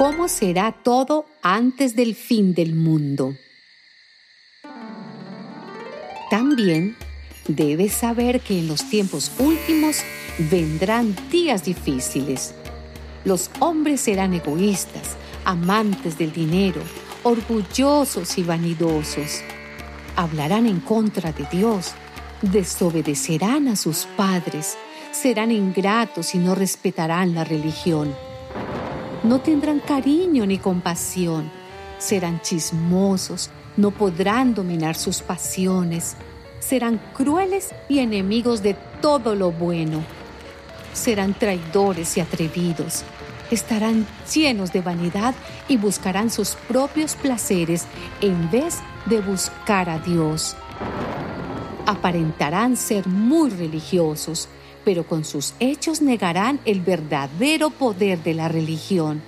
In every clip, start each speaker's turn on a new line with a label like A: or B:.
A: ¿Cómo será todo antes del fin del mundo? También debes saber que en los tiempos últimos vendrán días difíciles. Los hombres serán egoístas, amantes del dinero, orgullosos y vanidosos. Hablarán en contra de Dios, desobedecerán a sus padres, serán ingratos y no respetarán la religión. No tendrán cariño ni compasión, serán chismosos, no podrán dominar sus pasiones, serán crueles y enemigos de todo lo bueno. Serán traidores y atrevidos, estarán llenos de vanidad y buscarán sus propios placeres en vez de buscar a Dios. Aparentarán ser muy religiosos, pero con sus hechos negarán el verdadero poder de la religión.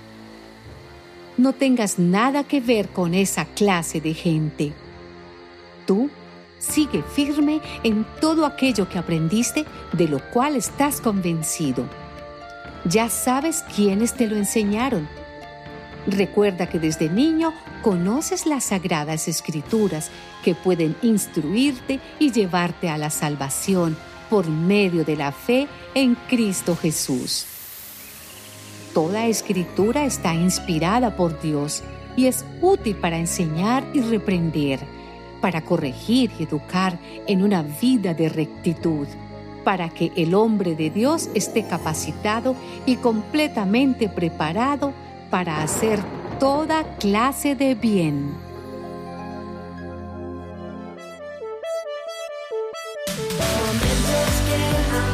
A: No tengas nada que ver con esa clase de gente. Tú sigue firme en todo aquello que aprendiste, de lo cual estás convencido ya sabes quiénes te lo enseñaron. Recuerda que desde niño conoces las sagradas escrituras que pueden instruirte y llevarte a la salvación por medio de la fe en Cristo Jesús. Toda escritura está inspirada por Dios y es útil para enseñar y reprender, para corregir y educar en una vida de rectitud para que el hombre de Dios esté capacitado y completamente preparado para hacer toda clase de bien.
B: Momentos que